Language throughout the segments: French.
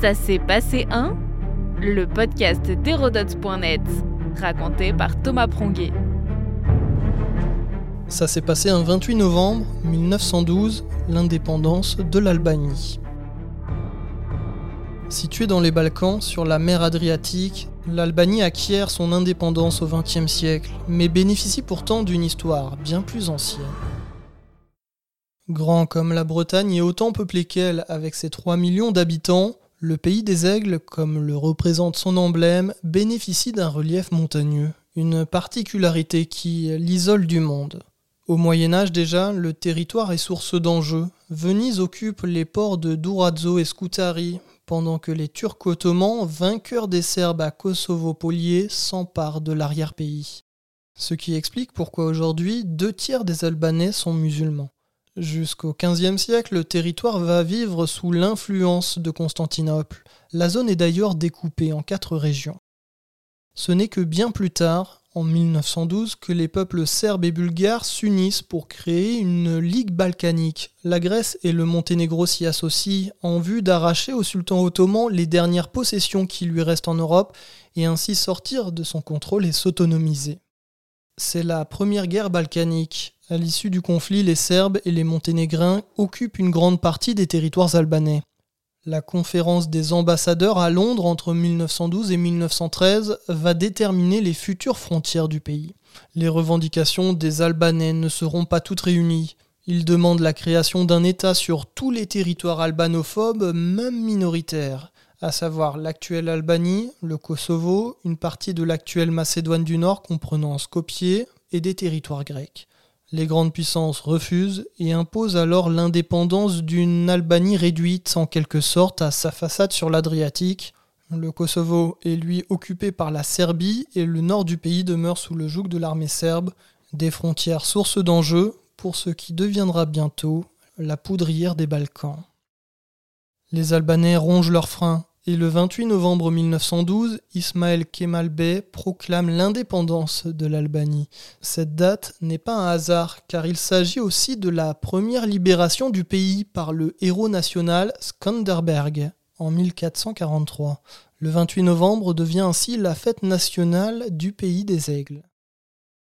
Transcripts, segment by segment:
Ça s'est passé un Le podcast d'Hérodote.net, raconté par Thomas Pronguet. Ça s'est passé un 28 novembre 1912, l'indépendance de l'Albanie. Située dans les Balkans, sur la mer Adriatique, l'Albanie acquiert son indépendance au XXe siècle, mais bénéficie pourtant d'une histoire bien plus ancienne. Grand comme la Bretagne et autant peuplé qu'elle, avec ses 3 millions d'habitants, le pays des aigles, comme le représente son emblème, bénéficie d'un relief montagneux, une particularité qui l'isole du monde. Au Moyen Âge déjà, le territoire est source d'enjeux. Venise occupe les ports de Durazzo et Scutari, pendant que les Turcs ottomans, vainqueurs des Serbes à Kosovo-Polier, s'emparent de l'arrière-pays. Ce qui explique pourquoi aujourd'hui deux tiers des Albanais sont musulmans. Jusqu'au XVe siècle, le territoire va vivre sous l'influence de Constantinople. La zone est d'ailleurs découpée en quatre régions. Ce n'est que bien plus tard, en 1912, que les peuples serbes et bulgares s'unissent pour créer une ligue balkanique. La Grèce et le Monténégro s'y associent en vue d'arracher au sultan ottoman les dernières possessions qui lui restent en Europe et ainsi sortir de son contrôle et s'autonomiser. C'est la première guerre balkanique. À l'issue du conflit, les Serbes et les Monténégrins occupent une grande partie des territoires albanais. La conférence des ambassadeurs à Londres entre 1912 et 1913 va déterminer les futures frontières du pays. Les revendications des Albanais ne seront pas toutes réunies. Ils demandent la création d'un État sur tous les territoires albanophobes, même minoritaires, à savoir l'actuelle Albanie, le Kosovo, une partie de l'actuelle Macédoine du Nord comprenant Skopje et des territoires grecs. Les grandes puissances refusent et imposent alors l'indépendance d'une Albanie réduite en quelque sorte à sa façade sur l'Adriatique. Le Kosovo est lui occupé par la Serbie et le nord du pays demeure sous le joug de l'armée serbe, des frontières sources d'enjeux pour ce qui deviendra bientôt la poudrière des Balkans. Les Albanais rongent leurs freins et le 28 novembre 1912, Ismaël Kemal Bey proclame l'indépendance de l'Albanie. Cette date n'est pas un hasard car il s'agit aussi de la première libération du pays par le héros national Skanderberg en 1443. Le 28 novembre devient ainsi la fête nationale du pays des aigles.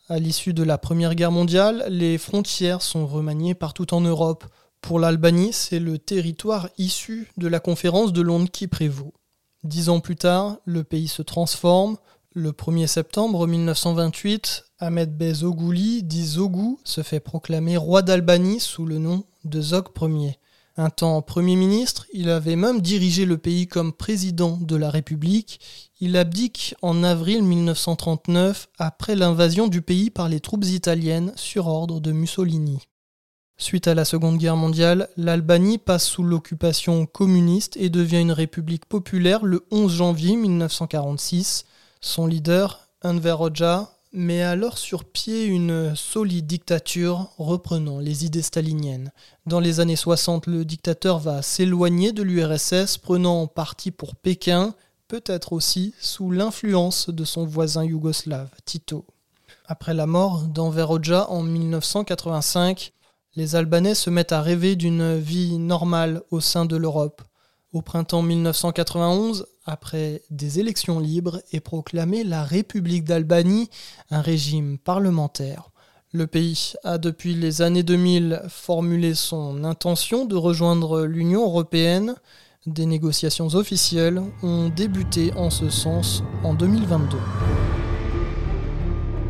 À l'issue de la Première Guerre mondiale, les frontières sont remaniées partout en Europe. Pour l'Albanie, c'est le territoire issu de la conférence de Londres qui prévaut. Dix ans plus tard, le pays se transforme. Le 1er septembre 1928, Ahmed Bey Zogouli, dit Zogou, se fait proclamer roi d'Albanie sous le nom de Zog Ier. Un temps Premier ministre, il avait même dirigé le pays comme président de la République. Il abdique en avril 1939 après l'invasion du pays par les troupes italiennes sur ordre de Mussolini. Suite à la Seconde Guerre mondiale, l'Albanie passe sous l'occupation communiste et devient une république populaire le 11 janvier 1946. Son leader, Enver Hoxha, met alors sur pied une solide dictature reprenant les idées staliniennes. Dans les années 60, le dictateur va s'éloigner de l'URSS, prenant parti pour Pékin, peut-être aussi sous l'influence de son voisin yougoslave, Tito. Après la mort d'Enver Hoxha en 1985, les Albanais se mettent à rêver d'une vie normale au sein de l'Europe. Au printemps 1991, après des élections libres, est proclamée la République d'Albanie, un régime parlementaire. Le pays a depuis les années 2000 formulé son intention de rejoindre l'Union européenne. Des négociations officielles ont débuté en ce sens en 2022.